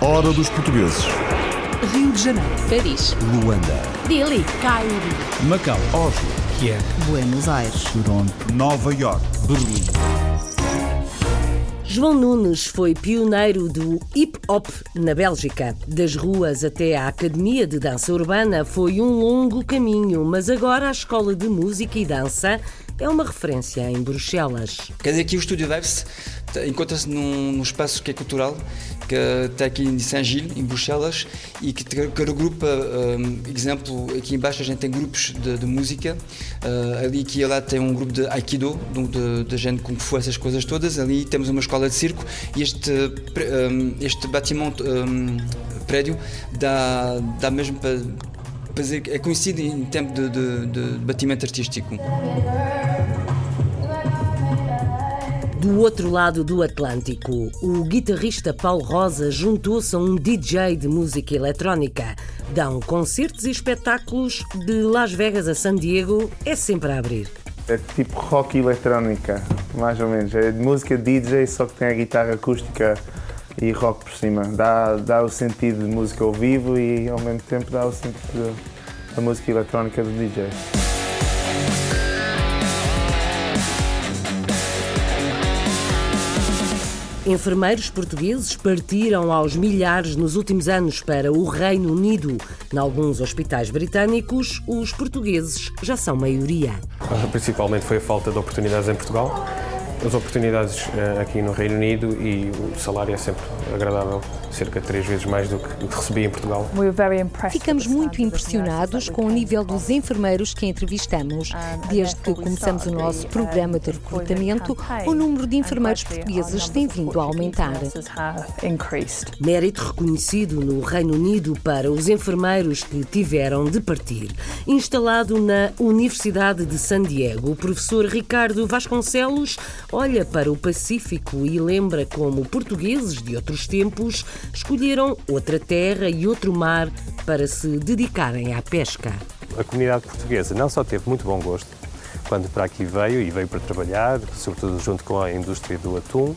Hora dos portugueses. Rio de Janeiro, Paris, Luanda. Dili, Cairo, Macau, Oslo. Kiev, Buenos Aires. Toronto. Nova York. Berlim. João Nunes foi pioneiro do hip hop na Bélgica. Das ruas até à Academia de Dança Urbana foi um longo caminho, mas agora a Escola de Música e Dança é uma referência em Bruxelas. Quer dizer, aqui o Estúdio Vibes encontra-se num, num, espaço que é cultural, que está aqui em Saint-Gilles, em Bruxelas, e que, que regrupa, um, exemplo, aqui embaixo a gente tem grupos de, de música, uh, ali aqui e lá tem um grupo de Aikido, de, de gente Kung Fu, essas coisas todas, ali temos uma escola de circo, e este, um, este batimento, um, prédio, dá, dá mesmo para, dizer, é conhecido em tempo de, de, de batimento artístico. Do outro lado do Atlântico, o guitarrista Paulo Rosa juntou-se a um DJ de música eletrónica. Dão concertos e espetáculos de Las Vegas a San Diego, é sempre a abrir. É tipo rock eletrónica, mais ou menos. É música DJ, só que tem a guitarra acústica e rock por cima. Dá, dá o sentido de música ao vivo e ao mesmo tempo dá o sentido da música eletrónica do DJ. Enfermeiros portugueses partiram aos milhares nos últimos anos para o Reino Unido. Em alguns hospitais britânicos, os portugueses já são maioria. Principalmente foi a falta de oportunidades em Portugal as oportunidades aqui no Reino Unido e o salário é sempre agradável, cerca de três vezes mais do que, recebi em Portugal. Ficamos muito impressionados com o nível dos enfermeiros que entrevistamos. Desde que começamos o nosso programa de recrutamento, o número de enfermeiros portugueses tem vindo a aumentar. Mérito reconhecido no Reino Unido para os enfermeiros que tiveram de partir. Instalado na Universidade de San Diego, o professor Ricardo Vasconcelos olha para o Pacífico e lembra como portugueses de outros tempos escolheram outra terra e outro mar para se dedicarem à pesca. A comunidade portuguesa não só teve muito bom gosto quando para aqui veio e veio para trabalhar, sobretudo junto com a indústria do atum,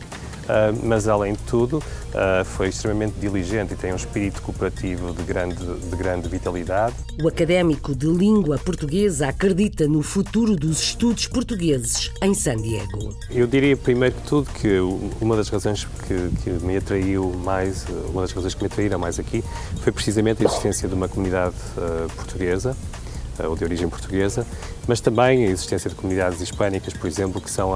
mas além de tudo uh, foi extremamente diligente e tem um espírito cooperativo de grande, de grande vitalidade. O académico de língua portuguesa acredita no futuro dos estudos portugueses em San Diego. Eu diria primeiro que tudo que uma das razões que, que me atraiu mais, uma das razões que me atraíram mais aqui foi precisamente a existência de uma comunidade uh, portuguesa ou de origem portuguesa, mas também a existência de comunidades hispânicas, por exemplo, que são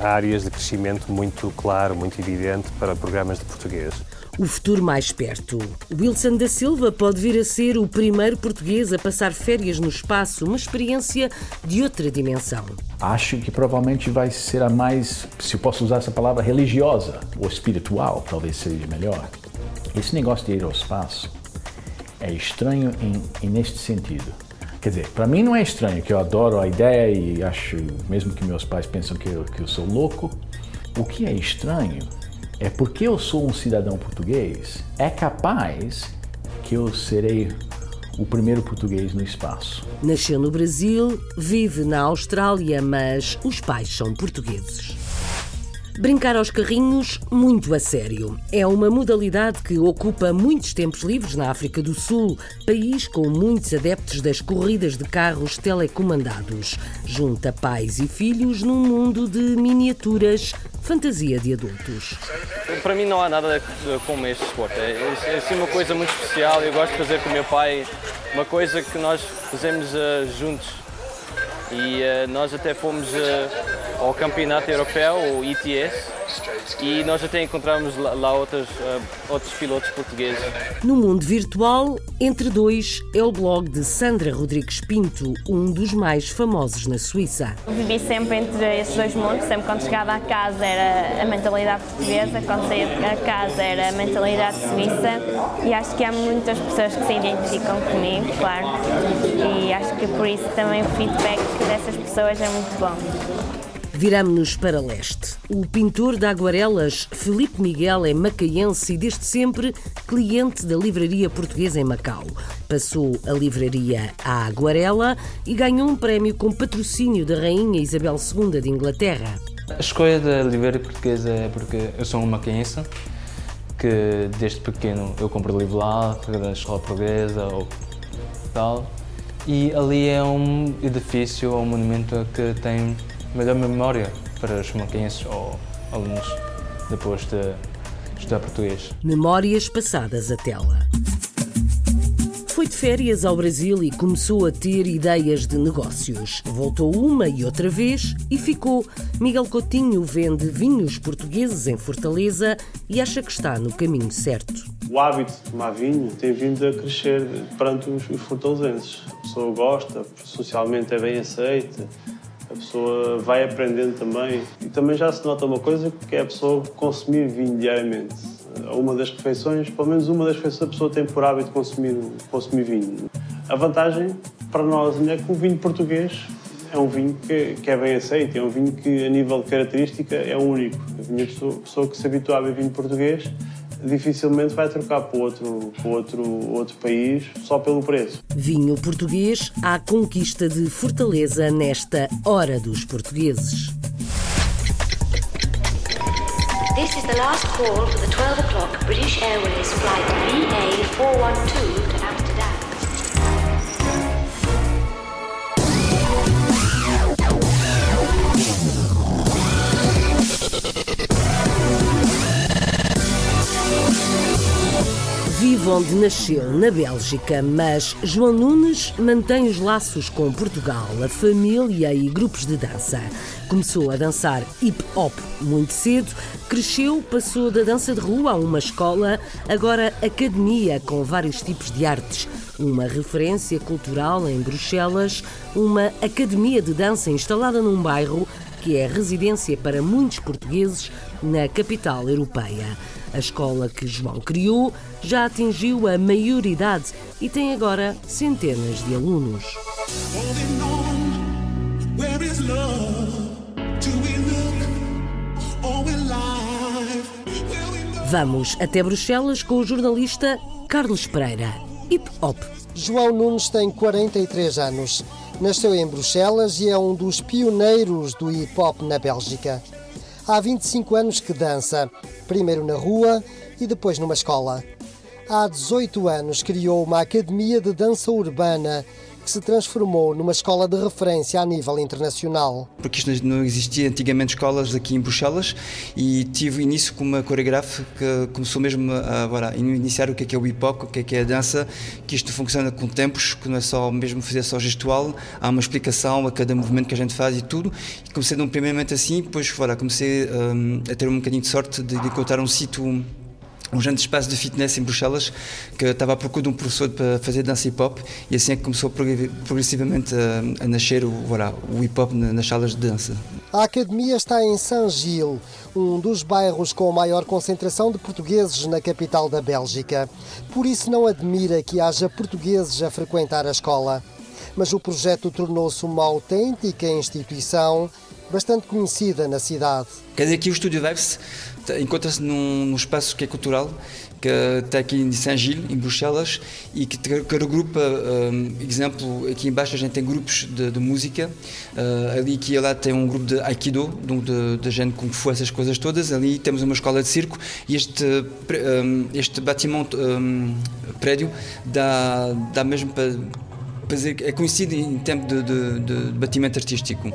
áreas de crescimento muito claro, muito evidente para programas de português. O futuro mais perto. Wilson da Silva pode vir a ser o primeiro português a passar férias no espaço, uma experiência de outra dimensão. Acho que provavelmente vai ser a mais, se eu posso usar essa palavra, religiosa ou espiritual, talvez seja melhor. Esse negócio de ir ao espaço é estranho em, em neste sentido. Quer dizer, para mim não é estranho, que eu adoro a ideia e acho, mesmo que meus pais pensam que eu, que eu sou louco, o que é estranho é porque eu sou um cidadão português, é capaz que eu serei o primeiro português no espaço. Nasceu no Brasil, vive na Austrália, mas os pais são portugueses. Brincar aos carrinhos muito a sério. É uma modalidade que ocupa muitos tempos livres na África do Sul, país com muitos adeptos das corridas de carros telecomandados. Junta pais e filhos num mundo de miniaturas, fantasia de adultos. Para mim não há nada como este esporte. É, é assim uma coisa muito especial. Eu gosto de fazer com o meu pai uma coisa que nós fazemos uh, juntos. E uh, nós até fomos uh, ao campeonato europeu, o ITS, e nós até encontramos lá, lá outros, uh, outros pilotos portugueses. No mundo virtual, Entre Dois é o blog de Sandra Rodrigues Pinto, um dos mais famosos na Suíça. Vivi sempre entre esses dois mundos, sempre quando chegava a casa era a mentalidade portuguesa, quando saía a casa era a mentalidade suíça e acho que há muitas pessoas que se identificam comigo, claro, e acho que por isso também o feedback dessas pessoas é muito bom. Viramos-nos para leste. O pintor de aguarelas Felipe Miguel é macaense e desde sempre cliente da livraria portuguesa em Macau. Passou a livraria à Aguarela e ganhou um prémio com patrocínio da Rainha Isabel II de Inglaterra. A escolha da livraria portuguesa é porque eu sou um macaense que desde pequeno eu compro livro lá, da escola portuguesa ou tal. E ali é um edifício, um monumento que tem melhor memória para os maquenses ou alunos depois de estudar português. Memórias passadas à tela. Foi de férias ao Brasil e começou a ter ideias de negócios. Voltou uma e outra vez e ficou. Miguel Coutinho vende vinhos portugueses em Fortaleza e acha que está no caminho certo. O hábito de tomar vinho tem vindo a crescer perante os, os fortalezenses. A pessoa gosta, socialmente é bem aceita, a pessoa vai aprendendo também. E também já se nota uma coisa que é a pessoa consumir vinho diariamente uma das refeições, pelo menos uma das refeições a pessoa tem por hábito consumir, consumir vinho. A vantagem para nós é que o vinho português é um vinho que, que, é bem aceito, é um vinho que a nível de característica é único. A pessoa, pessoa que se habitua a beber vinho português dificilmente vai trocar para outro, para outro, outro país só pelo preço. Vinho português à conquista de Fortaleza nesta Hora dos Portugueses. This is the last call for the 12 o'clock British Airways flight VA412 onde nasceu, na Bélgica, mas João Nunes mantém os laços com Portugal, a família e grupos de dança. Começou a dançar hip hop muito cedo, cresceu, passou da dança de rua a uma escola, agora academia com vários tipos de artes. Uma referência cultural em Bruxelas, uma academia de dança instalada num bairro que é residência para muitos portugueses na capital europeia. A escola que João criou já atingiu a maioridade e tem agora centenas de alunos. Vamos até Bruxelas com o jornalista Carlos Pereira. Hip Hop. João Nunes tem 43 anos. Nasceu em Bruxelas e é um dos pioneiros do hip hop na Bélgica. Há 25 anos que dança, primeiro na rua e depois numa escola. Há 18 anos criou uma academia de dança urbana se transformou numa escola de referência a nível internacional. Porque isto não existia antigamente escolas aqui em Bruxelas e tive início com uma coreógrafa que começou mesmo a agora, iniciar o que é, que é o hip hop, o que é, que é a dança, que isto funciona com tempos, que não é só mesmo fazer só gestual, há uma explicação a cada movimento que a gente faz e tudo. E comecei de um primeiramente assim, depois voilà, comecei um, a ter um bocadinho de sorte de, de encontrar um sítio um grande espaço de fitness em Bruxelas que estava à procura de um professor para fazer dança hip hop e assim é que começou progressivamente a, a nascer o, voilà, o hip hop nas salas de dança. A academia está em Saint-Gilles, um dos bairros com a maior concentração de portugueses na capital da Bélgica. Por isso não admira que haja portugueses a frequentar a escola. Mas o projeto tornou-se uma autêntica instituição bastante conhecida na cidade. Quer dizer, aqui o Estúdio Verse encontra-se num, num, espaço que é cultural, que está aqui em Saint-Gilles, em Bruxelas, e que, que regrupa, um, exemplo, aqui embaixo a gente tem grupos de, de música, uh, ali que lá tem um grupo de Aikido, de, de gente com Fu, essas coisas todas, ali temos uma escola de circo, e este, um, este batimento, um, prédio, dá, dá mesmo para, para dizer, é conhecido em tempo de, de, de batimento artístico.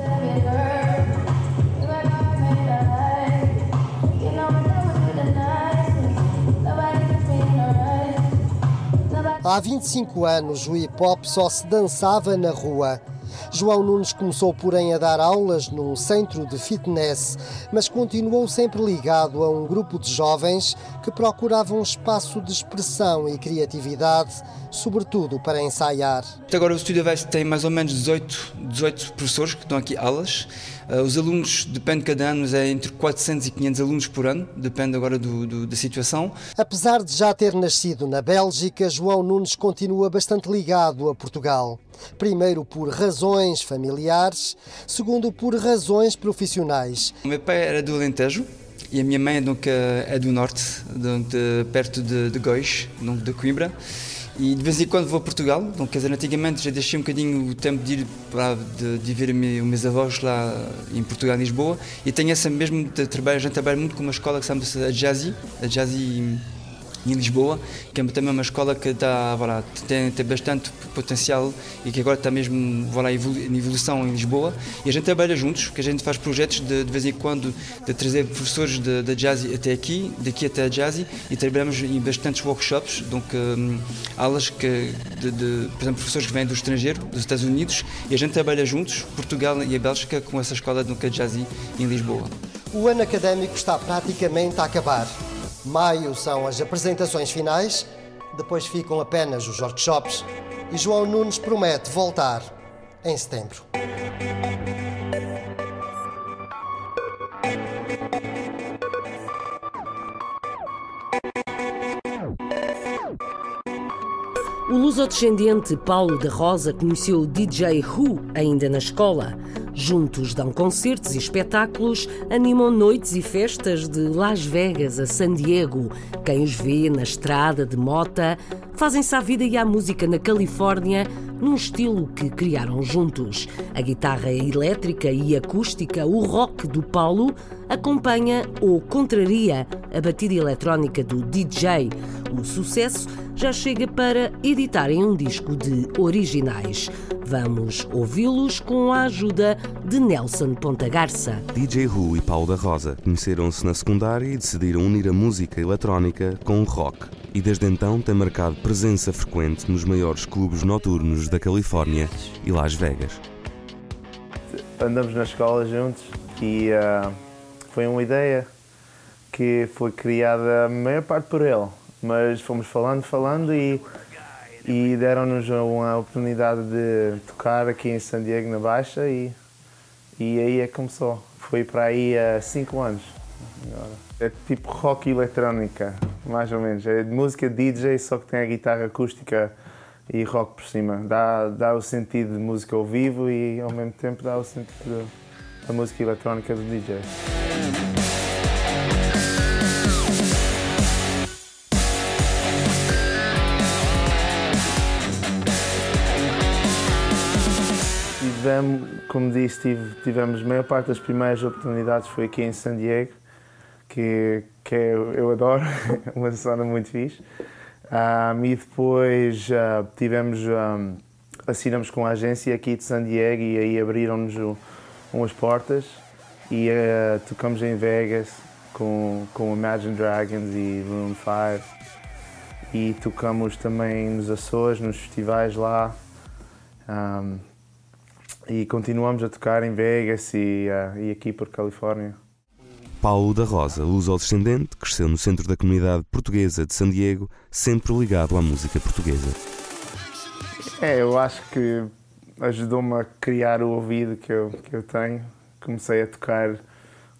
Há 25 anos o hip hop só se dançava na rua. João Nunes começou, porém, a dar aulas num centro de fitness, mas continuou sempre ligado a um grupo de jovens que procuravam um espaço de expressão e criatividade, sobretudo para ensaiar. Agora o Estúdio Veste tem mais ou menos 18, 18 professores que dão aqui aulas. Uh, os alunos, depende de cada ano, é entre 400 e 500 alunos por ano, depende agora do, do, da situação. Apesar de já ter nascido na Bélgica, João Nunes continua bastante ligado a Portugal. Primeiro por razões familiares, segundo por razões profissionais. O meu pai era do Alentejo, e a minha mãe é do norte, de, perto de, de Góis, de Coimbra. E de vez em quando vou a Portugal, então, quer dizer, antigamente já deixei um bocadinho o tempo de ir para de, de ver os meus avós lá em Portugal, em Lisboa, e tenho essa mesmo de trabalho, a gente trabalha muito com uma escola que se chama a Jazzy, a Jazzy em Lisboa, que é também uma escola que dá, voilà, tem, tem bastante potencial e que agora está mesmo voilà, em evolução em Lisboa. E a gente trabalha juntos, que a gente faz projetos de, de vez em quando de trazer professores de, jazz até aqui, daqui até a jazz, e trabalhamos em bastantes workshops, donc, um, aulas que, de, de, por exemplo, professores que vêm do estrangeiro, dos Estados Unidos, e a gente trabalha juntos, Portugal e a Bélgica, com essa escola de jazz em Lisboa. O ano académico está praticamente a acabar. Maio são as apresentações finais, depois ficam apenas os workshops e João Nunes promete voltar em setembro. O luso-descendente Paulo da Rosa conheceu o DJ Who ainda na escola. Juntos dão concertos e espetáculos, animam noites e festas de Las Vegas a San Diego. Quem os vê na estrada de mota fazem-se à vida e à música na Califórnia num estilo que criaram juntos. A guitarra elétrica e acústica, o rock do Paulo, acompanha ou contraria a batida eletrónica do DJ. O sucesso já chega para editarem um disco de originais. Vamos ouvi-los com a ajuda de Nelson Ponta Garça. DJ Ru e Paulo da Rosa conheceram-se na secundária e decidiram unir a música eletrónica com o rock. E desde então tem marcado presença frequente nos maiores clubes noturnos da Califórnia e Las Vegas. Andamos na escola juntos e uh, foi uma ideia que foi criada a maior parte por ele, mas fomos falando, falando e e deram-nos uma oportunidade de tocar aqui em San Diego na Baixa e, e aí é que começou. Foi para aí há 5 anos. Agora. É tipo rock eletrónica, mais ou menos. É música DJ, só que tem a guitarra acústica e rock por cima. Dá, dá o sentido de música ao vivo e ao mesmo tempo dá o sentido da música eletrónica do DJ. tivemos, como disse, tive, tivemos a maior parte das primeiras oportunidades foi aqui em San Diego, que, que eu, eu adoro, uma zona muito fixe. Um, e depois uh, tivemos, um, assinamos com a agência aqui de San Diego e aí abriram-nos umas portas e uh, tocamos em Vegas com, com Imagine Dragons e Room 5 e tocamos também nos Açores, nos festivais lá. Um, e continuamos a tocar em Vegas e, uh, e aqui por Califórnia. Paulo da Rosa, luso-descendente, cresceu no centro da comunidade portuguesa de San Diego, sempre ligado à música portuguesa. É, eu acho que ajudou-me a criar o ouvido que eu, que eu tenho. Comecei a tocar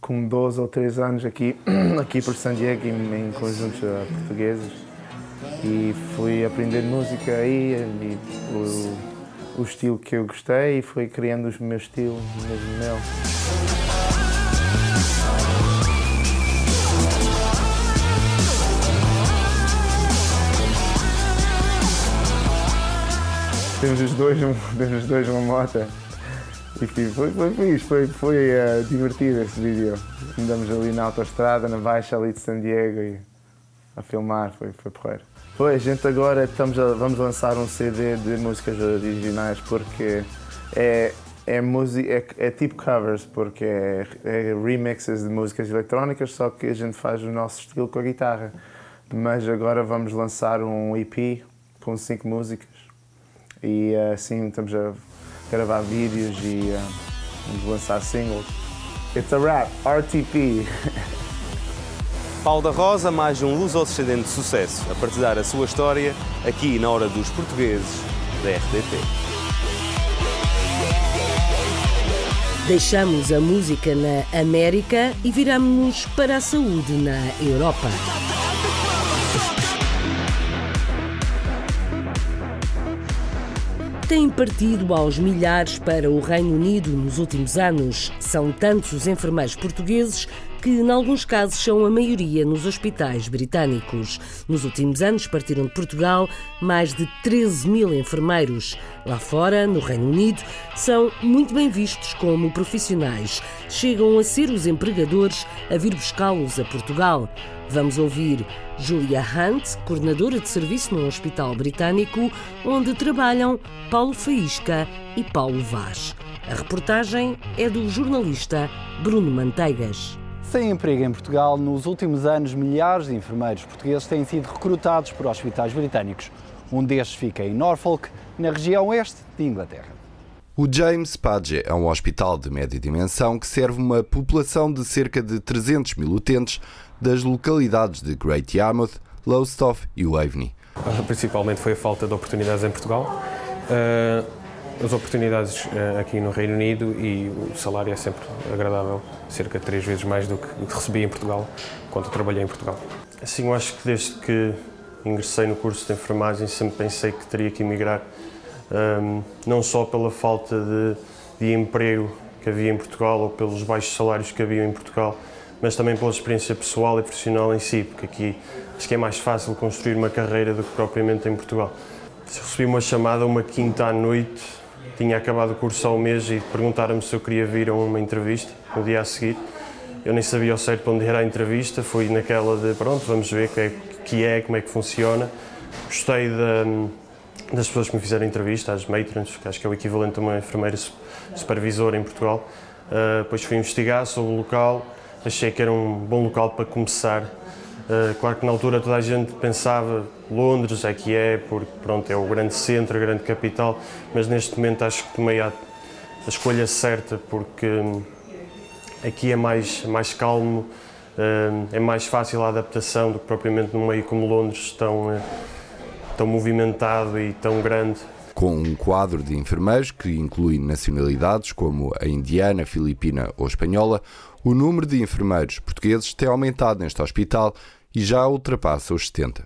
com 12 ou 13 anos aqui, aqui por San Diego, em, em conjuntos uh, portugueses. E fui aprender música aí e, e o estilo que eu gostei e foi criando o meu estilo mesmo meu. Temos os dois, temos os dois uma moto. E foi, foi fixe, foi, foi uh, divertido esse vídeo. Andamos ali na autostrada, na baixa ali de San Diego e a filmar, foi, foi porreiro. Pois, gente agora estamos a, vamos lançar um CD de músicas originais porque é, é, é, é tipo covers, porque é, é, remixes de músicas eletrónicas, só que a gente faz o nosso estilo com a guitarra. Mas agora vamos lançar um EP com cinco músicas e assim estamos a gravar vídeos e uh, vamos lançar singles. It's a rap, RTP. Paulo da Rosa, mais um luso-descendente de sucesso, a partilhar a sua história aqui na Hora dos Portugueses da RDP. Deixamos a música na América e viramos-nos para a saúde na Europa. Têm partido aos milhares para o Reino Unido nos últimos anos. São tantos os enfermeiros portugueses que, em alguns casos, são a maioria nos hospitais britânicos. Nos últimos anos partiram de Portugal mais de 13 mil enfermeiros. Lá fora, no Reino Unido, são muito bem vistos como profissionais. Chegam a ser os empregadores a vir buscá-los a Portugal. Vamos ouvir Julia Hunt, coordenadora de serviço num hospital britânico, onde trabalham Paulo Faísca e Paulo Vaz. A reportagem é do jornalista Bruno Manteigas. Sem emprego em Portugal, nos últimos anos, milhares de enfermeiros portugueses têm sido recrutados por hospitais britânicos. Um destes fica em Norfolk, na região oeste de Inglaterra. O James Page é um hospital de média dimensão que serve uma população de cerca de 300 mil utentes das localidades de Great Yarmouth, Lowestoft e Waveney. Principalmente foi a falta de oportunidades em Portugal. Uh as oportunidades uh, aqui no Reino Unido e o salário é sempre agradável, cerca de três vezes mais do que recebi em Portugal, quando trabalhei em Portugal. Assim, eu acho que desde que ingressei no curso de enfermagem sempre pensei que teria que emigrar, um, não só pela falta de, de emprego que havia em Portugal ou pelos baixos salários que havia em Portugal, mas também pela experiência pessoal e profissional em si, porque aqui acho que é mais fácil construir uma carreira do que propriamente em Portugal. Recebi uma chamada uma quinta à noite tinha acabado o curso há um mês e perguntaram-me se eu queria vir a uma entrevista no dia a seguir. Eu nem sabia ao certo onde era a entrevista, fui naquela de pronto, vamos ver o que é, que é, como é que funciona. Gostei de, das pessoas que me fizeram entrevista, as matrons, que acho que é o equivalente a uma enfermeira supervisora em Portugal. Uh, depois fui investigar sobre o local, achei que era um bom local para começar Uh, claro que na altura toda a gente pensava Londres é que é, porque pronto, é o grande centro, a grande capital, mas neste momento acho que tomei a, a escolha certa, porque hum, aqui é mais, mais calmo, uh, é mais fácil a adaptação do que propriamente num meio como Londres, tão, uh, tão movimentado e tão grande. Com um quadro de enfermeiros que inclui nacionalidades como a indiana, filipina ou espanhola, o número de enfermeiros portugueses tem aumentado neste hospital e já ultrapassa os 70.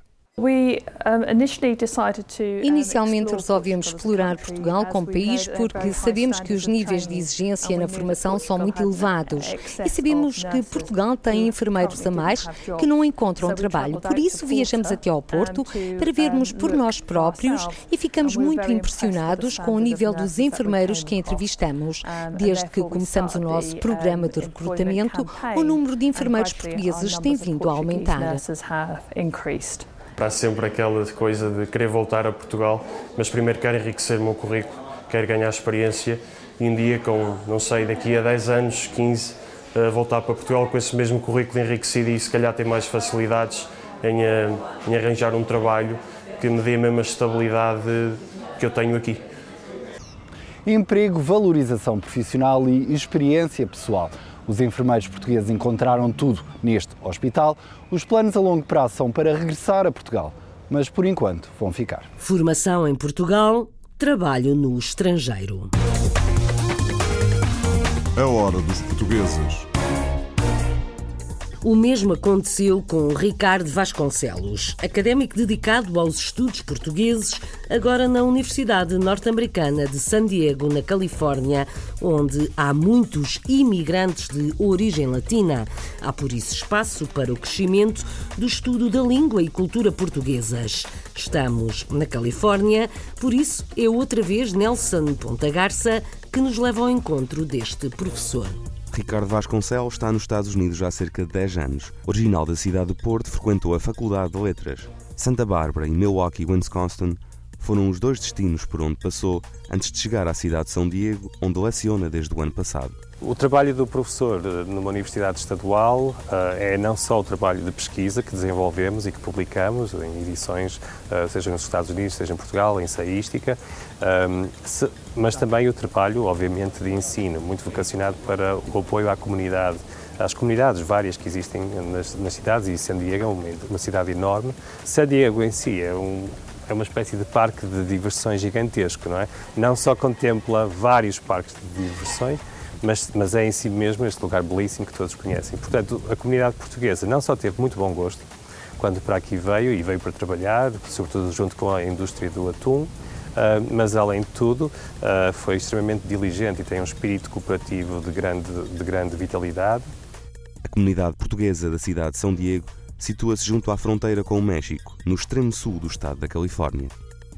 Inicialmente resolvemos explorar Portugal como país porque sabemos que os níveis de exigência na formação são muito elevados e sabemos que Portugal tem enfermeiros a mais que não encontram trabalho. Por isso viajamos até ao Porto para vermos por nós próprios e ficamos muito impressionados com o nível dos enfermeiros que entrevistamos. Desde que começamos o nosso programa de recrutamento, o número de enfermeiros portugueses tem vindo a aumentar. Há sempre aquela coisa de querer voltar a Portugal, mas primeiro quero enriquecer o meu currículo, quero ganhar experiência e um dia, com, não sei, daqui a 10 anos, 15, uh, voltar para Portugal com esse mesmo currículo enriquecido e se calhar ter mais facilidades em, uh, em arranjar um trabalho que me dê a mesma estabilidade que eu tenho aqui. Emprego, valorização profissional e experiência pessoal. Os enfermeiros portugueses encontraram tudo neste hospital. Os planos a longo prazo são para regressar a Portugal, mas por enquanto vão ficar. Formação em Portugal, trabalho no estrangeiro. A hora dos portugueses. O mesmo aconteceu com Ricardo Vasconcelos, académico dedicado aos estudos portugueses, agora na Universidade Norte-Americana de San Diego, na Califórnia, onde há muitos imigrantes de origem latina. Há por isso espaço para o crescimento do estudo da língua e cultura portuguesas. Estamos na Califórnia, por isso é outra vez Nelson Ponta Garça que nos leva ao encontro deste professor. Ricardo Vasconcelos está nos Estados Unidos há cerca de 10 anos. Original da cidade de Porto, frequentou a Faculdade de Letras. Santa Bárbara e Milwaukee, Wisconsin foram os dois destinos por onde passou antes de chegar à cidade de São Diego, onde leciona desde o ano passado. O trabalho do professor eh, numa universidade estadual eh, é não só o trabalho de pesquisa que desenvolvemos e que publicamos em edições, eh, seja nos Estados Unidos, seja em Portugal, em ensaística, ehm, mas também o trabalho, obviamente, de ensino, muito vocacionado para o apoio à comunidade às comunidades várias que existem nas, nas cidades e San Diego é uma, uma, cidade enorme. San Diego em si é um, é uma espécie de parque de diversões gigantesco, não é? Não só contempla vários parques de diversões, mas, mas é em si mesmo este lugar belíssimo que todos conhecem. Portanto, a comunidade portuguesa não só teve muito bom gosto quando para aqui veio e veio para trabalhar, sobretudo junto com a indústria do atum, Uh, mas além de tudo uh, foi extremamente diligente e tem um espírito cooperativo de grande, de grande vitalidade. A comunidade portuguesa da cidade de São Diego situa-se junto à fronteira com o México, no extremo sul do estado da Califórnia.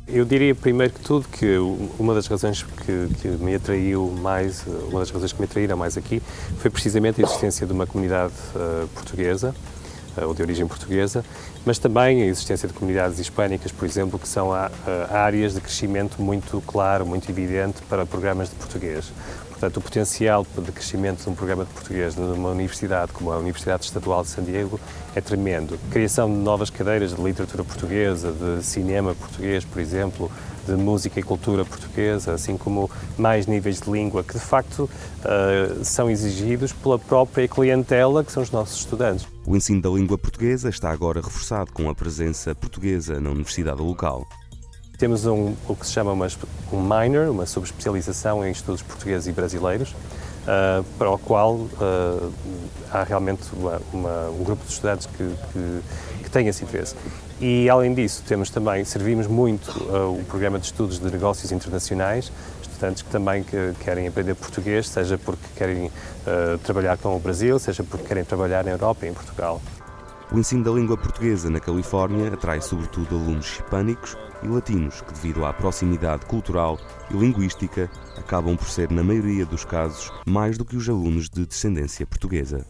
Eu diria primeiro que tudo que uma das razões que, que, me atraiu mais, uma das razões que me atraíram mais aqui foi precisamente a existência de uma comunidade uh, portuguesa, uh, ou de origem portuguesa, mas também a existência de comunidades hispânicas, por exemplo, que são áreas de crescimento muito claro, muito evidente para programas de português. Portanto, o potencial de crescimento de um programa de português numa universidade como a Universidade Estadual de San Diego é tremendo. Criação de novas cadeiras de literatura portuguesa, de cinema português, por exemplo, de música e cultura portuguesa, assim como mais níveis de língua que de facto uh, são exigidos pela própria clientela que são os nossos estudantes. O ensino da língua portuguesa está agora reforçado com a presença portuguesa na universidade local. Temos um, o que se chama uma, um minor, uma subespecialização em estudos portugueses e brasileiros, uh, para o qual uh, há realmente uma, uma, um grupo de estudantes que, que, que, tem esse interesse. E, além disso, temos também, servimos muito uh, o programa de estudos de negócios internacionais, estudantes que também que querem aprender português, seja porque querem trabalhar com o Brasil, seja porque querem trabalhar na Europa e em Portugal. O ensino da língua portuguesa na Califórnia atrai sobretudo alunos hispânicos e latinos que, devido à proximidade cultural e linguística, acabam por ser, na maioria dos casos, mais do que os alunos de descendência portuguesa.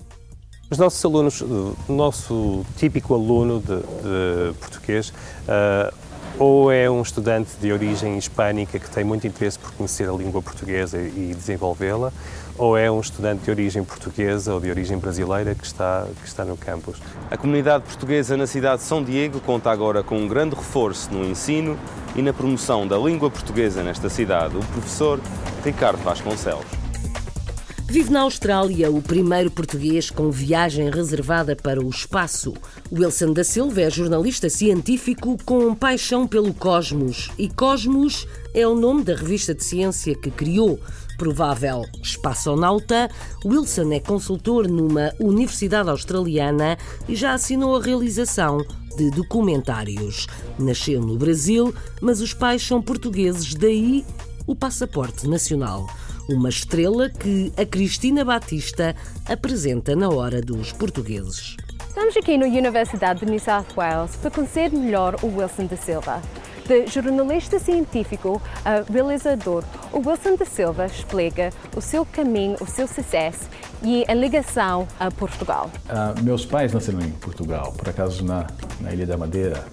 Os nossos alunos, o nosso típico aluno de, de português, uh, ou é um estudante de origem hispânica que tem muito interesse por conhecer a língua portuguesa e desenvolvê-la, ou é um estudante de origem portuguesa ou de origem brasileira que está, que está no campus. A comunidade portuguesa na cidade de São Diego conta agora com um grande reforço no ensino e na promoção da língua portuguesa nesta cidade, o professor Ricardo Vasconcelos. Vive na Austrália o primeiro português com viagem reservada para o espaço. Wilson da Silva é jornalista científico com paixão pelo cosmos. E Cosmos é o nome da revista de ciência que criou. Provável espaçonauta, Wilson é consultor numa universidade australiana e já assinou a realização de documentários. Nasceu no Brasil, mas os pais são portugueses, daí o passaporte nacional uma estrela que a Cristina Batista apresenta na hora dos portugueses. Estamos aqui na Universidade de New South Wales para conhecer melhor o Wilson da Silva. De jornalista científico a realizador, o Wilson da Silva explica o seu caminho, o seu sucesso e a ligação a Portugal. Uh, meus pais nasceram em Portugal, por acaso na, na Ilha da Madeira,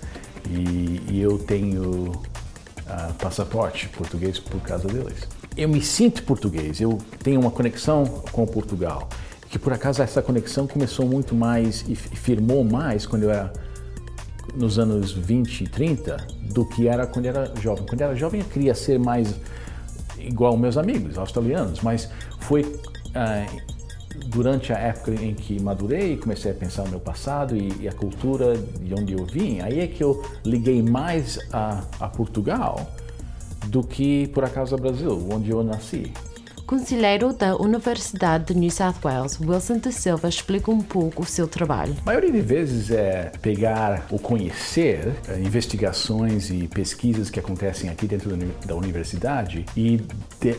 e, e eu tenho uh, passaporte português por causa deles eu me sinto português, eu tenho uma conexão com Portugal. Que por acaso essa conexão começou muito mais e firmou mais quando eu era nos anos 20 e 30 do que era quando era jovem. Quando era jovem eu queria ser mais igual meus amigos australianos, mas foi ah, durante a época em que madurei, comecei a pensar no meu passado e, e, a cultura de onde eu vim, aí é que eu liguei mais a, a Portugal do que por acaso ao Brasil, onde eu nasci. Conselheiro da Universidade de New South Wales, Wilson da Silva explica um pouco o seu trabalho. A maioria de vezes é pegar ou conhecer eh, investigações e pesquisas que acontecem aqui dentro da universidade e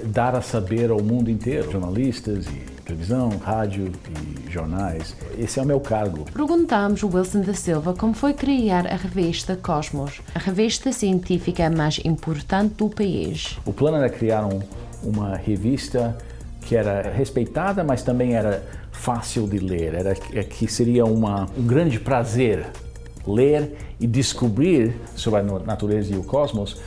dar a saber ao mundo inteiro, jornalistas e televisão, rádio e jornais. Esse é o meu cargo. Perguntamos Wilson da Silva como foi criar a revista Cosmos, a revista científica mais importante do país. O plano era criar um uma revista que era respeitada, mas também era fácil de ler. Era é que seria uma, um grande prazer ler e descobrir sobre a natureza e o cosmos.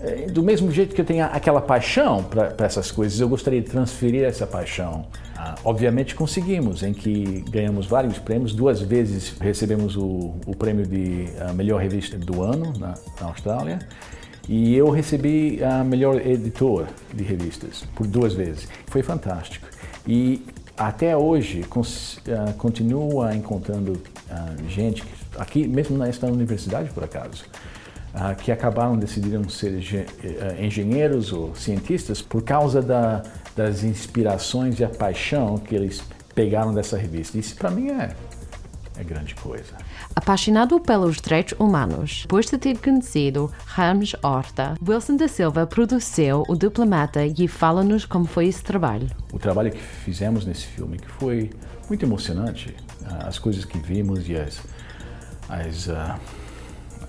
Eh, do mesmo jeito que eu tenho aquela paixão para essas coisas, eu gostaria de transferir essa paixão. Ah, obviamente conseguimos, em que ganhamos vários prêmios. Duas vezes recebemos o, o prêmio de ah, melhor revista do ano na, na Austrália. E eu recebi a melhor editor de revistas por duas vezes. Foi fantástico. E até hoje uh, continua encontrando uh, gente aqui mesmo nesta universidade por acaso uh, que acabaram decidiram ser engenheiros ou cientistas por causa da, das inspirações e a paixão que eles pegaram dessa revista. Isso para mim é é grande coisa. Apaixonado pelos direitos humanos, depois de ter conhecido Ramos Horta, Wilson da Silva produziu O Diplomata e fala-nos como foi esse trabalho. O trabalho que fizemos nesse filme que foi muito emocionante. Uh, as coisas que vimos e as, as, uh,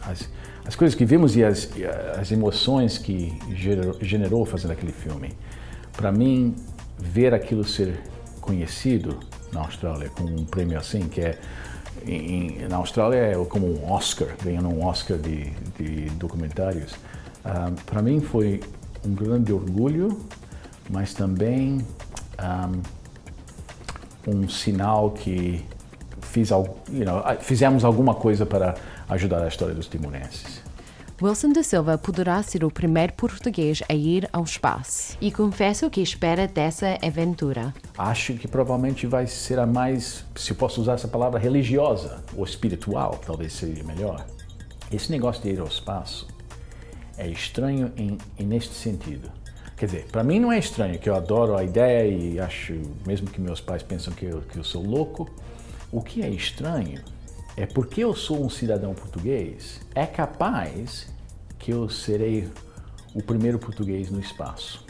as, as, coisas que vimos e as, as emoções que gerou, generou fazendo aquele filme. Para mim, ver aquilo ser conhecido na Austrália com um prêmio assim, que é em, na Austrália é como um Oscar, ganhando um Oscar de, de documentários. Uh, Para mim foi um grande orgulho, mas também um, um sinal que fiz, you know, fizemos alguma coisa para ajudar a história dos timonenses. Wilson da Silva poderá ser o primeiro português a ir ao espaço. E confesso que espera dessa aventura. Acho que provavelmente vai ser a mais, se posso usar essa palavra, religiosa ou espiritual, talvez seja melhor. Esse negócio de ir ao espaço é estranho em neste sentido. Quer dizer, para mim não é estranho, que eu adoro a ideia e acho, mesmo que meus pais pensam que eu, que eu sou louco, o que é estranho é porque eu sou um cidadão português, é capaz que eu serei o primeiro português no espaço.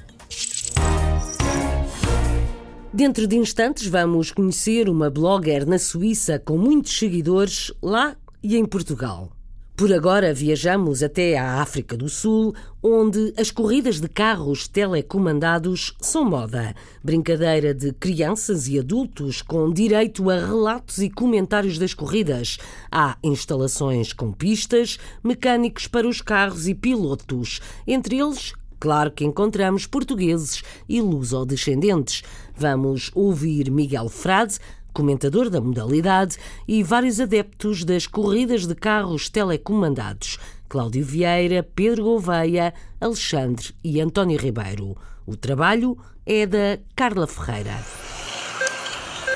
Dentro de instantes vamos conhecer uma blogger na Suíça com muitos seguidores lá e em Portugal. Por agora viajamos até à África do Sul, onde as corridas de carros telecomandados são moda. Brincadeira de crianças e adultos com direito a relatos e comentários das corridas. Há instalações com pistas, mecânicos para os carros e pilotos. Entre eles, Claro que encontramos portugueses e luso-descendentes. Vamos ouvir Miguel Frade, comentador da modalidade, e vários adeptos das corridas de carros telecomandados, Cláudio Vieira, Pedro Gouveia, Alexandre e António Ribeiro. O trabalho é da Carla Ferreira.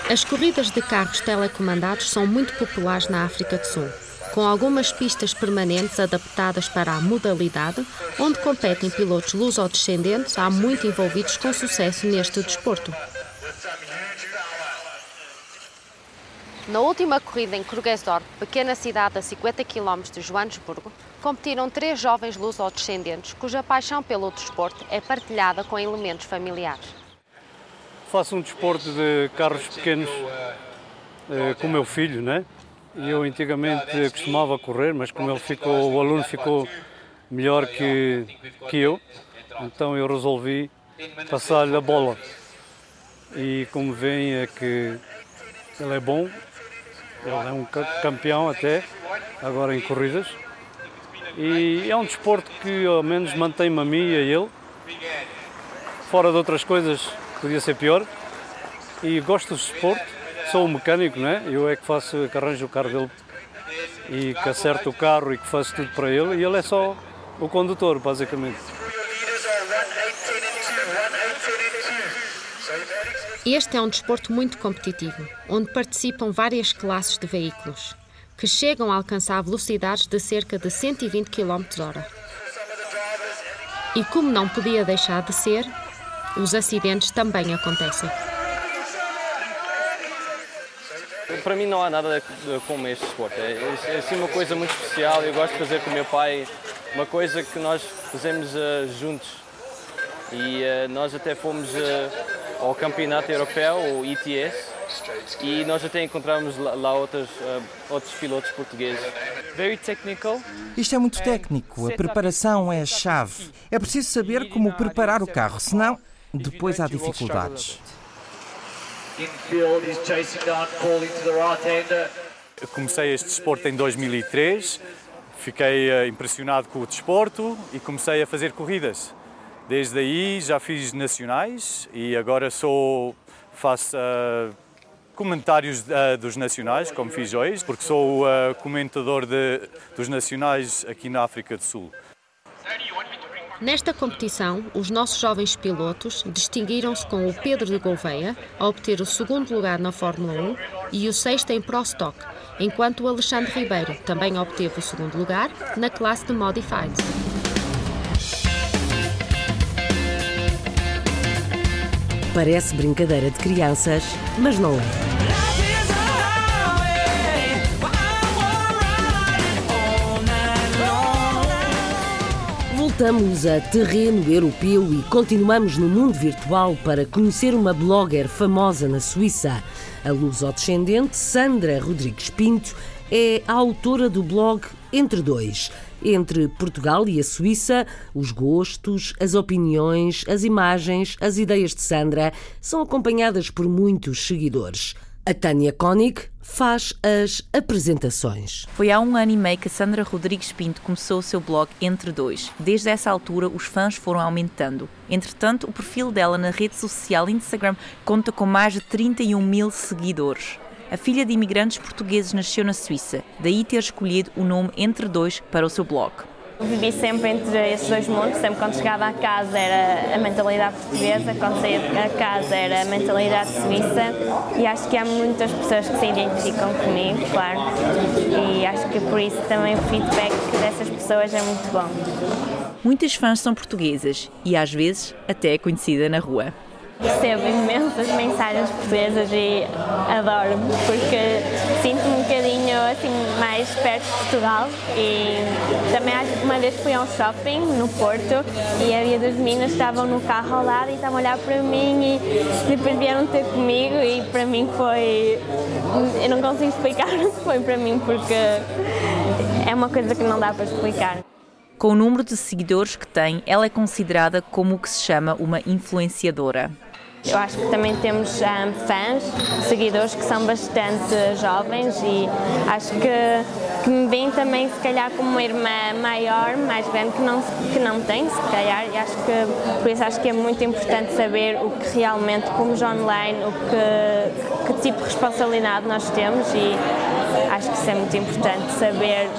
As corridas de carros telecomandados são muito populares na África do Sul, com algumas pistas permanentes adaptadas para a modalidade, onde competem pilotos luso-descendentes há muito envolvidos com sucesso neste desporto. Na última corrida em Krugersdorp, pequena cidade a 50 km de Joanesburgo, competiram três jovens luso-descendentes cuja paixão pelo desporto é partilhada com elementos familiares. Faço um desporto de carros pequenos eh, com o meu filho, né? Eu antigamente costumava correr, mas como ele ficou, o aluno ficou melhor que, que eu, então eu resolvi passar-lhe a bola. E como veem é que ele é bom ele é um campeão até, agora em corridas. E é um desporto que ao menos mantém-me a mim e a ele. Fora de outras coisas, podia ser pior. E gosto do desporto, sou um mecânico, não é? Eu é que faço, que arranjo o carro dele e que acerto o carro e que faço tudo para ele. E ele é só o condutor, basicamente. Este é um desporto muito competitivo, onde participam várias classes de veículos, que chegam a alcançar velocidades de cerca de 120 km/h. E como não podia deixar de ser, os acidentes também acontecem. Para mim não há nada como este desporto. É, é assim uma coisa muito especial. Eu gosto de fazer com o meu pai uma coisa que nós fazemos uh, juntos. E uh, nós até fomos uh, ao Campeonato Europeu, o ETS, e nós até encontramos lá, lá outros, uh, outros pilotos portugueses. Isto é muito técnico, a preparação é a chave. É preciso saber como preparar o carro, senão depois há dificuldades. Eu comecei este desporto em 2003, fiquei uh, impressionado com o desporto e comecei a fazer corridas. Desde aí já fiz nacionais e agora sou faço uh, comentários uh, dos nacionais, como fiz hoje, porque sou uh, comentador de, dos nacionais aqui na África do Sul. Nesta competição, os nossos jovens pilotos distinguiram-se com o Pedro de Gouveia, a obter o segundo lugar na Fórmula 1 e o sexto em Pro Stock, enquanto o Alexandre Ribeiro também obteve o segundo lugar na classe de Modified. Parece brincadeira de crianças, mas não é. Voltamos a terreno europeu e continuamos no mundo virtual para conhecer uma blogger famosa na Suíça. A luso-descendente Sandra Rodrigues Pinto é a autora do blog Entre Dois. Entre Portugal e a Suíça, os gostos, as opiniões, as imagens, as ideias de Sandra são acompanhadas por muitos seguidores. A Tânia Koenig faz as apresentações. Foi há um ano e meio que Sandra Rodrigues Pinto começou o seu blog Entre Dois. Desde essa altura, os fãs foram aumentando. Entretanto, o perfil dela na rede social Instagram conta com mais de 31 mil seguidores. A filha de imigrantes portugueses nasceu na Suíça, daí ter escolhido o nome Entre Dois para o seu blog. Vivi sempre entre esses dois mundos, sempre quando chegava a casa era a mentalidade portuguesa, quando saía a casa era a mentalidade suíça e acho que há muitas pessoas que se identificam comigo, claro, e acho que por isso também o feedback dessas pessoas é muito bom. Muitas fãs são portuguesas e às vezes até é conhecida na rua. Recebo imensas mensagens portuguesas e adoro porque sinto-me um bocadinho assim mais perto de Portugal e também uma vez fui a um shopping no Porto e havia duas meninas que estavam no carro ao lado e estavam a olhar para mim e depois vieram ter comigo e para mim foi eu não consigo explicar o que foi para mim porque é uma coisa que não dá para explicar. Com o número de seguidores que tem, ela é considerada como o que se chama uma influenciadora. Eu acho que também temos um, fãs, seguidores que são bastante jovens e acho que, que me veem também se calhar como uma irmã maior, mais grande que não, que não tem, se calhar, e acho que por isso acho que é muito importante saber o que realmente, como online, o que, que tipo de responsabilidade nós temos e acho que isso é muito importante saber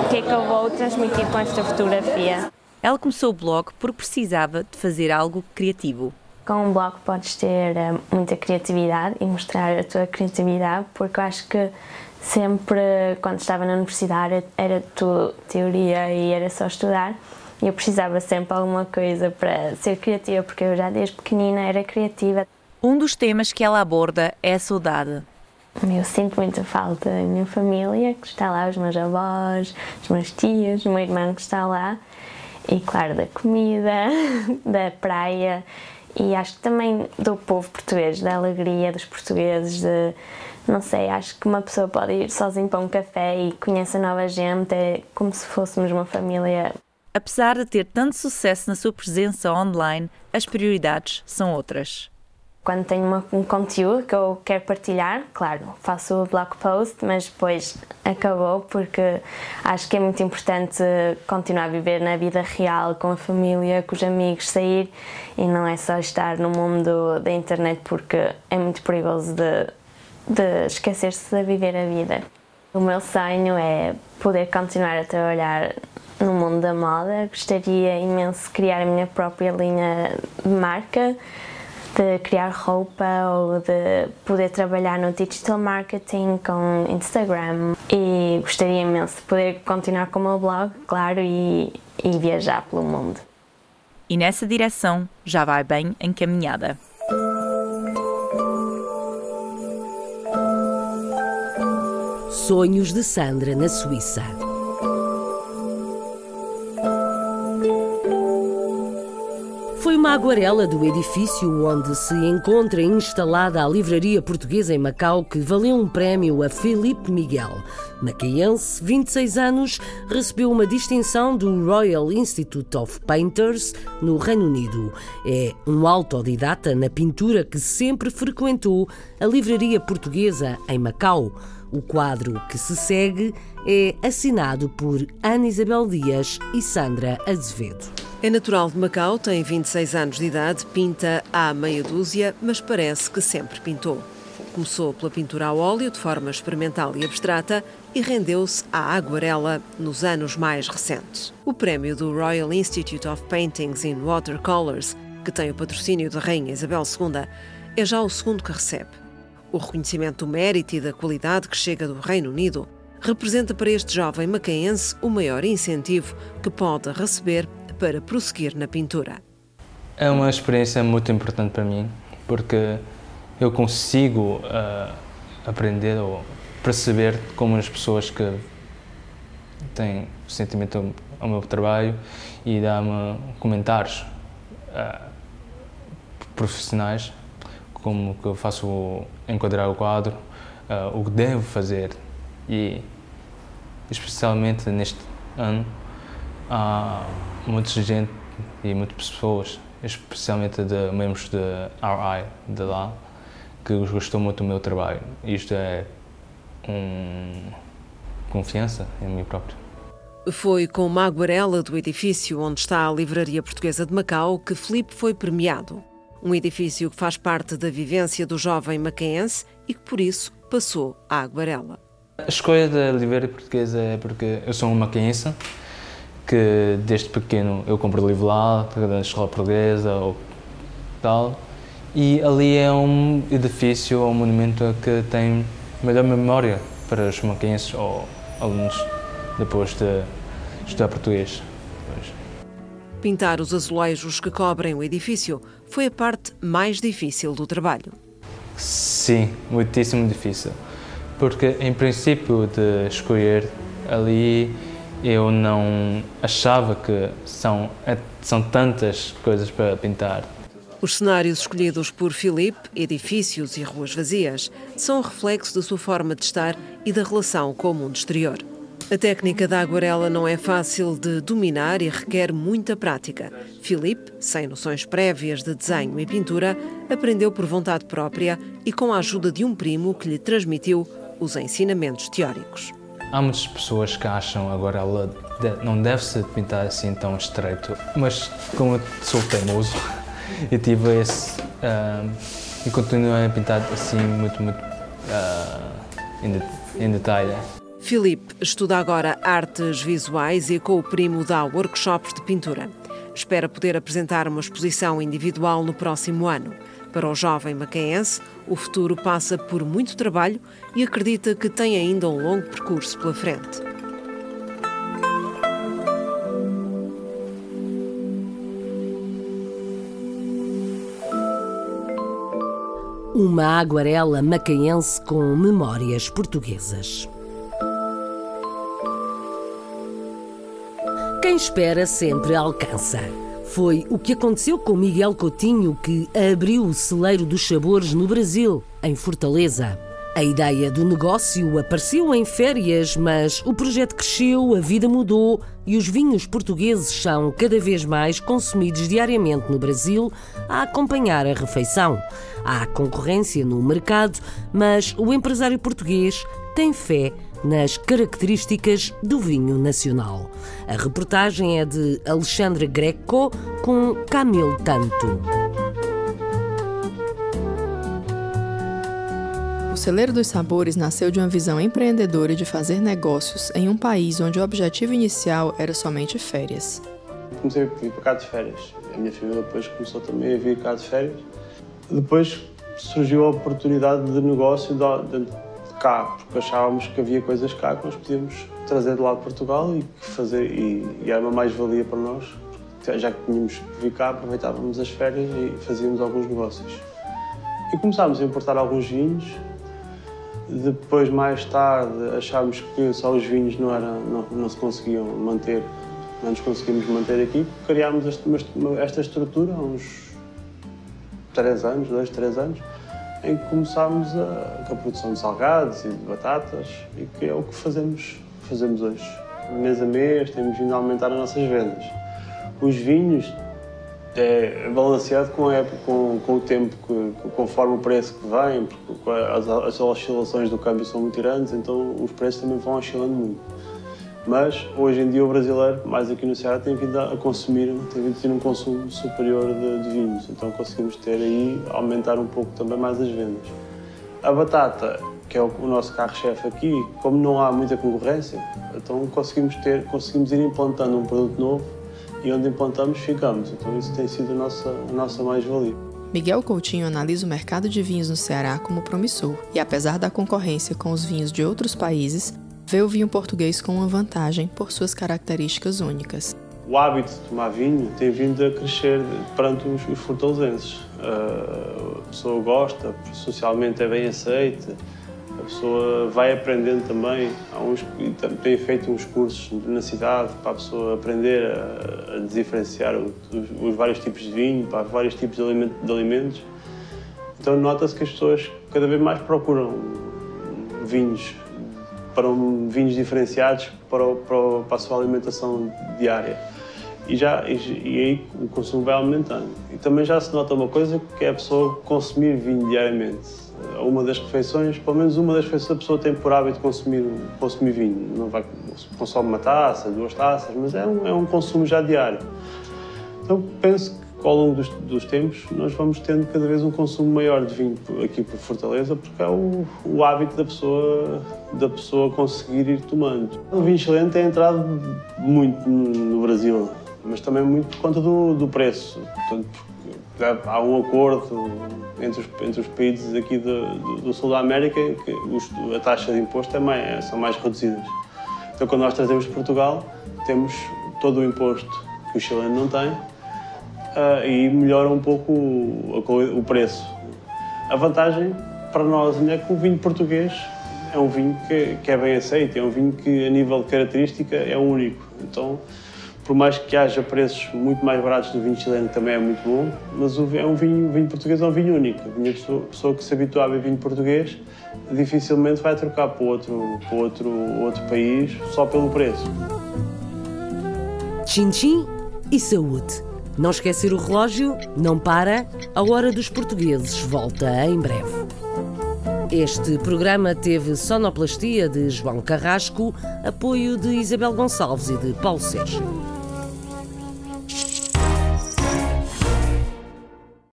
o que é que eu vou transmitir com esta fotografia. Ela começou o blog porque precisava de fazer algo criativo. Com um blog podes ter uh, muita criatividade e mostrar a tua criatividade, porque eu acho que sempre, quando estava na universidade, era tudo teoria e era só estudar. E eu precisava sempre de alguma coisa para ser criativa, porque eu já desde pequenina era criativa. Um dos temas que ela aborda é a saudade. Eu sinto muita falta da minha família, que está lá, os meus avós, os meus tios, o meu irmão que está lá. E claro, da comida, da praia e acho que também do povo português, da alegria dos portugueses, de, não sei, acho que uma pessoa pode ir sozinho para um café e conhece nova gente, é como se fôssemos uma família. Apesar de ter tanto sucesso na sua presença online, as prioridades são outras quando tenho uma, um conteúdo que eu quero partilhar, claro, faço o blog post, mas depois acabou porque acho que é muito importante continuar a viver na vida real, com a família, com os amigos, sair e não é só estar no mundo da internet porque é muito perigoso de, de esquecer-se de viver a vida. O meu sonho é poder continuar a trabalhar no mundo da moda, gostaria imenso de criar a minha própria linha de marca de criar roupa ou de poder trabalhar no digital marketing com Instagram e gostaria imenso de poder continuar com o meu blog, claro, e, e viajar pelo mundo. E nessa direção já vai bem encaminhada. Sonhos de Sandra na Suíça. Uma aguarela do edifício onde se encontra instalada a livraria portuguesa em Macau que valeu um prémio a Felipe Miguel. Macaense, 26 anos, recebeu uma distinção do Royal Institute of Painters no Reino Unido. É um autodidata na pintura que sempre frequentou a livraria portuguesa em Macau. O quadro que se segue é assinado por Ana Isabel Dias e Sandra Azevedo. É natural de Macau, tem 26 anos de idade, pinta há meia dúzia, mas parece que sempre pintou. Começou pela pintura a óleo de forma experimental e abstrata e rendeu-se à aguarela nos anos mais recentes. O prémio do Royal Institute of Paintings in Watercolors, que tem o patrocínio da Rainha Isabel II, é já o segundo que recebe. O reconhecimento do mérito e da qualidade que chega do Reino Unido representa para este jovem macaense o maior incentivo que pode receber para prosseguir na pintura. É uma experiência muito importante para mim, porque eu consigo uh, aprender ou perceber como as pessoas que têm sentimento ao meu trabalho e dão-me comentários uh, profissionais como que eu faço enquadrar o quadro, uh, o que devo fazer e especialmente neste ano há muita gente e muitas pessoas, especialmente de membros de RI de lá, que gostou muito do meu trabalho. Isto é um confiança em mim próprio. Foi com uma aguarela do edifício onde está a Livraria Portuguesa de Macau que Felipe foi premiado. Um edifício que faz parte da vivência do jovem macaense e que, por isso, passou à aguarela. A escolha da Livraria Portuguesa é porque eu sou um macaense, que desde pequeno eu compro livro lá, da escola portuguesa ou tal, e ali é um edifício, um monumento que tem melhor memória para os macaenses ou alunos depois de estudar português. Pintar os azulejos que cobrem o edifício foi a parte mais difícil do trabalho. Sim, muitíssimo difícil. Porque, em princípio, de escolher ali, eu não achava que são, são tantas coisas para pintar. Os cenários escolhidos por Filipe, edifícios e ruas vazias, são reflexo da sua forma de estar e da relação com o mundo exterior. A técnica da aguarela não é fácil de dominar e requer muita prática. Filipe, sem noções prévias de desenho e pintura, aprendeu por vontade própria e com a ajuda de um primo que lhe transmitiu os ensinamentos teóricos. Há muitas pessoas que acham agora ela não deve ser pintar assim tão estreito, mas como eu sou teimoso e tive esse uh, e continuo a pintar assim muito muito uh, em, em detalhe. Filipe estuda agora artes visuais e com o primo dá workshops de pintura. Espera poder apresentar uma exposição individual no próximo ano. Para o jovem macaense, o futuro passa por muito trabalho e acredita que tem ainda um longo percurso pela frente. Uma aguarela macaense com memórias portuguesas. Quem espera sempre alcança. Foi o que aconteceu com Miguel Coutinho, que abriu o celeiro dos sabores no Brasil, em Fortaleza. A ideia do negócio apareceu em férias, mas o projeto cresceu, a vida mudou e os vinhos portugueses são cada vez mais consumidos diariamente no Brasil a acompanhar a refeição. Há concorrência no mercado, mas o empresário português tem fé nas características do vinho nacional. A reportagem é de Alexandre Greco com Camilo Tanto. O Celeiro dos Sabores nasceu de uma visão empreendedora de fazer negócios em um país onde o objetivo inicial era somente férias. Comecei a vir para cá de férias. A minha família depois começou também a vir cá de férias. Depois surgiu a oportunidade de negócio dentro cá, porque achávamos que havia coisas cá que nós podíamos trazer de lá de Portugal e fazer e, e era uma mais-valia para nós, já que tínhamos que vir cá, aproveitávamos as férias e fazíamos alguns negócios. E começámos a importar alguns vinhos. Depois, mais tarde, achámos que só os vinhos não, era, não, não se conseguiam manter, não nos conseguimos manter aqui. Criámos esta, esta estrutura há uns 3 anos, 2, 3 anos, em que começámos a, com a produção de salgados e de batatas, e que é o que fazemos, fazemos hoje. Mês a mês temos vindo a aumentar as nossas vendas. Os vinhos é balanceado com, a época, com, com o tempo, que, conforme o preço que vem, porque as, as oscilações do câmbio são muito grandes, então os preços também vão oscilando muito. Mas hoje em dia o brasileiro, mais aqui no Ceará, tem vindo a consumir, tem vindo a ter um consumo superior de, de vinhos, então conseguimos ter aí, aumentar um pouco também mais as vendas. A batata, que é o, o nosso carro-chefe aqui, como não há muita concorrência, então conseguimos, ter, conseguimos ir implantando um produto novo e onde implantamos ficamos, então isso tem sido a nossa, a nossa mais-valia. Miguel Coutinho analisa o mercado de vinhos no Ceará como promissor e, apesar da concorrência com os vinhos de outros países, vê o vinho português com uma vantagem por suas características únicas. O hábito de tomar vinho tem vindo a crescer perante os, fortalezenses. Uh, a pessoa gosta, socialmente é bem aceita, a pessoa vai aprendendo também. Há uns, tem feito uns cursos na cidade para a pessoa aprender a, a diferenciar os, os, vários tipos de vinho, para vários tipos de alimentos. Então nota-se que as pessoas cada vez mais procuram vinhos para um, vinhos diferenciados para, para, para, a sua alimentação diária. E, já, e, e, aí o consumo vai aumentando. E também já se nota uma coisa que é a pessoa consumir vinho diariamente. Uma das refeições, pelo menos uma das refeições, a pessoa tem por hábito consumir, consumir vinho. Não vai, consome uma taça, duas taças, mas é um, é um consumo já diário. Então penso que ao longo dos, dos, tempos nós vamos tendo cada vez um consumo maior de vinho aqui por Fortaleza porque é o, o hábito da pessoa da pessoa conseguir ir tomando. O vinho chileno tem entrado muito no, Brasil, mas também muito por conta do, do preço. Portanto, há um acordo entre os, entre os países aqui do, do, do sul da América que os, a taxa de imposto é mais, são mais reduzidas. Então, quando nós trazemos de Portugal, temos todo o imposto que o chileno não tem uh, e melhora um pouco o, o, preço. A vantagem para nós é que o vinho português é um vinho que, que, é bem aceito, é um vinho que a nível de característica é único. Então, por mais que haja preços muito mais baratos do vinho chileno, também é muito bom, mas é um vinho, o vinho português é um vinho único. A pessoa, que se habitua a beber vinho português dificilmente vai trocar para outro, para outro, outro país só pelo preço. Tchim-tchim e saúde. Não esquecer o relógio, não para, a hora dos portugueses volta em breve. Este programa teve sonoplastia de João Carrasco, apoio de Isabel Gonçalves e de Paulo Sérgio.